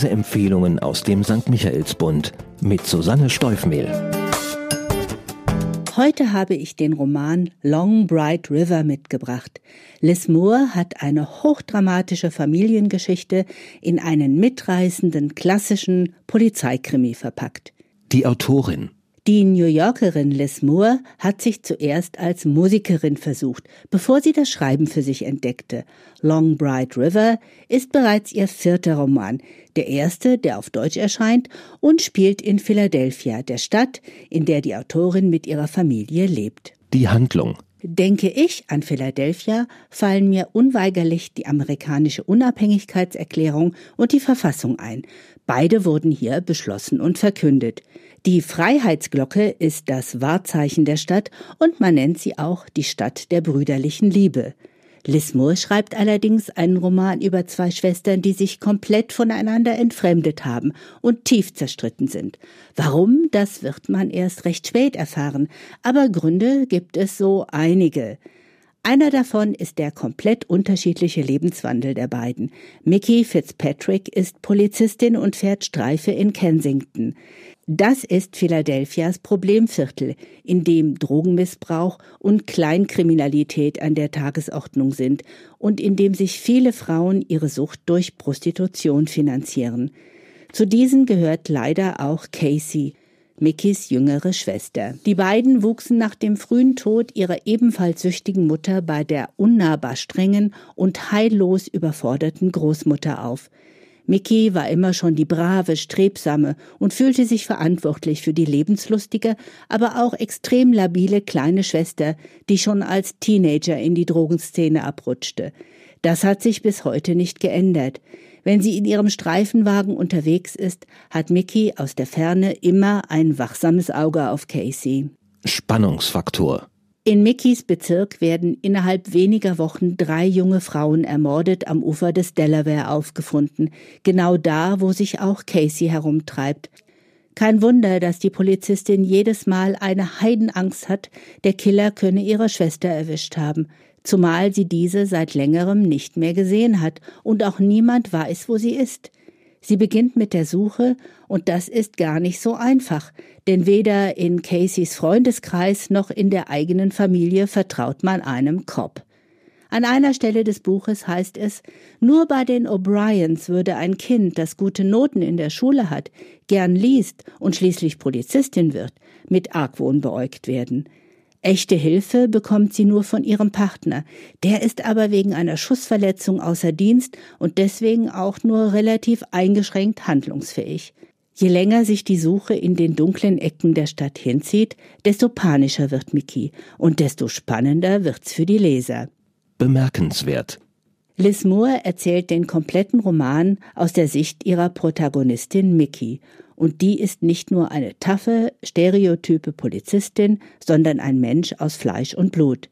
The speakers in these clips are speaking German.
Leseempfehlungen aus dem St. Michaelsbund mit Susanne Steufmehl. Heute habe ich den Roman Long Bright River mitgebracht. Liz Moore hat eine hochdramatische Familiengeschichte in einen mitreißenden klassischen Polizeikrimi verpackt. Die Autorin die New Yorkerin Liz Moore hat sich zuerst als Musikerin versucht, bevor sie das Schreiben für sich entdeckte. Long Bright River ist bereits ihr vierter Roman, der erste, der auf Deutsch erscheint und spielt in Philadelphia, der Stadt, in der die Autorin mit ihrer Familie lebt. Die Handlung Denke ich an Philadelphia, fallen mir unweigerlich die amerikanische Unabhängigkeitserklärung und die Verfassung ein. Beide wurden hier beschlossen und verkündet. Die Freiheitsglocke ist das Wahrzeichen der Stadt und man nennt sie auch die Stadt der brüderlichen Liebe. Lismore schreibt allerdings einen Roman über zwei Schwestern, die sich komplett voneinander entfremdet haben und tief zerstritten sind. Warum, das wird man erst recht spät erfahren, aber Gründe gibt es so einige. Einer davon ist der komplett unterschiedliche Lebenswandel der beiden. Mickey Fitzpatrick ist Polizistin und fährt Streife in Kensington. Das ist Philadelphias Problemviertel, in dem Drogenmissbrauch und Kleinkriminalität an der Tagesordnung sind und in dem sich viele Frauen ihre Sucht durch Prostitution finanzieren. Zu diesen gehört leider auch Casey, Mickys jüngere Schwester. Die beiden wuchsen nach dem frühen Tod ihrer ebenfalls süchtigen Mutter bei der unnahbar strengen und heillos überforderten Großmutter auf. Mickey war immer schon die brave, strebsame und fühlte sich verantwortlich für die lebenslustige, aber auch extrem labile kleine Schwester, die schon als Teenager in die Drogenszene abrutschte. Das hat sich bis heute nicht geändert. Wenn sie in ihrem Streifenwagen unterwegs ist, hat Mickey aus der Ferne immer ein wachsames Auge auf Casey. Spannungsfaktor. In Mickeys Bezirk werden innerhalb weniger Wochen drei junge Frauen ermordet am Ufer des Delaware aufgefunden, genau da, wo sich auch Casey herumtreibt. Kein Wunder, dass die Polizistin jedes Mal eine Heidenangst hat, der Killer könne ihre Schwester erwischt haben zumal sie diese seit längerem nicht mehr gesehen hat und auch niemand weiß, wo sie ist. Sie beginnt mit der Suche, und das ist gar nicht so einfach, denn weder in Caseys Freundeskreis noch in der eigenen Familie vertraut man einem Cop. An einer Stelle des Buches heißt es, nur bei den O'Briens würde ein Kind, das gute Noten in der Schule hat, gern liest und schließlich Polizistin wird, mit Argwohn beäugt werden. Echte Hilfe bekommt sie nur von ihrem Partner. Der ist aber wegen einer Schussverletzung außer Dienst und deswegen auch nur relativ eingeschränkt handlungsfähig. Je länger sich die Suche in den dunklen Ecken der Stadt hinzieht, desto panischer wird Mickey und desto spannender wird's für die Leser. Bemerkenswert. Liz Moore erzählt den kompletten Roman aus der Sicht ihrer Protagonistin Mickey und die ist nicht nur eine taffe, stereotype Polizistin, sondern ein Mensch aus Fleisch und Blut.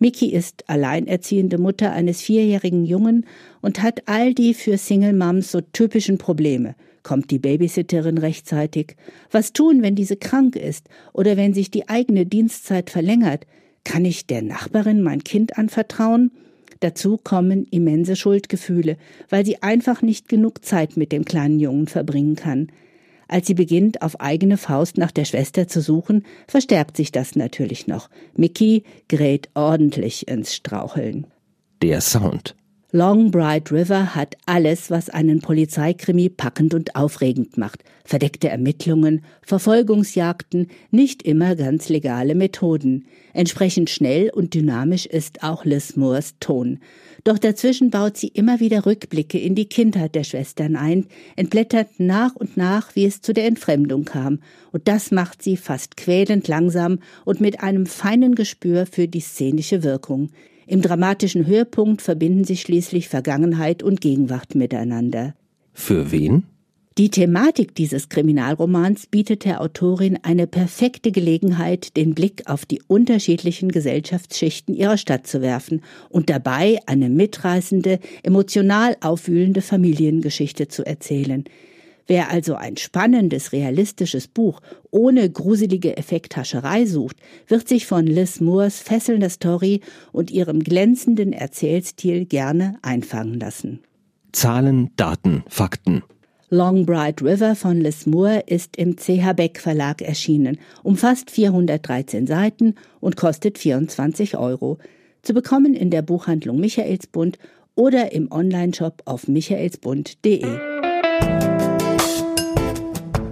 Miki ist alleinerziehende Mutter eines vierjährigen Jungen und hat all die für Single Moms so typischen Probleme. Kommt die Babysitterin rechtzeitig? Was tun, wenn diese krank ist oder wenn sich die eigene Dienstzeit verlängert? Kann ich der Nachbarin mein Kind anvertrauen? Dazu kommen immense Schuldgefühle, weil sie einfach nicht genug Zeit mit dem kleinen Jungen verbringen kann. Als sie beginnt, auf eigene Faust nach der Schwester zu suchen, verstärkt sich das natürlich noch. Mickey gerät ordentlich ins Straucheln. Der Sound. Long Bright River hat alles, was einen Polizeikrimi packend und aufregend macht. Verdeckte Ermittlungen, Verfolgungsjagden, nicht immer ganz legale Methoden. Entsprechend schnell und dynamisch ist auch Liz Moores Ton. Doch dazwischen baut sie immer wieder Rückblicke in die Kindheit der Schwestern ein, entblättert nach und nach, wie es zu der Entfremdung kam. Und das macht sie fast quälend langsam und mit einem feinen Gespür für die szenische Wirkung. Im dramatischen Höhepunkt verbinden sich schließlich Vergangenheit und Gegenwart miteinander. Für wen? Die Thematik dieses Kriminalromans bietet der Autorin eine perfekte Gelegenheit, den Blick auf die unterschiedlichen Gesellschaftsschichten ihrer Stadt zu werfen und dabei eine mitreißende, emotional aufwühlende Familiengeschichte zu erzählen. Wer also ein spannendes, realistisches Buch ohne gruselige Effekthascherei sucht, wird sich von Liz Moores fesselnder Story und ihrem glänzenden Erzählstil gerne einfangen lassen. Zahlen, Daten, Fakten. Long Bright River von Liz Moore ist im CH Beck Verlag erschienen, umfasst 413 Seiten und kostet 24 Euro. Zu bekommen in der Buchhandlung Michaelsbund oder im Onlineshop auf michaelsbund.de.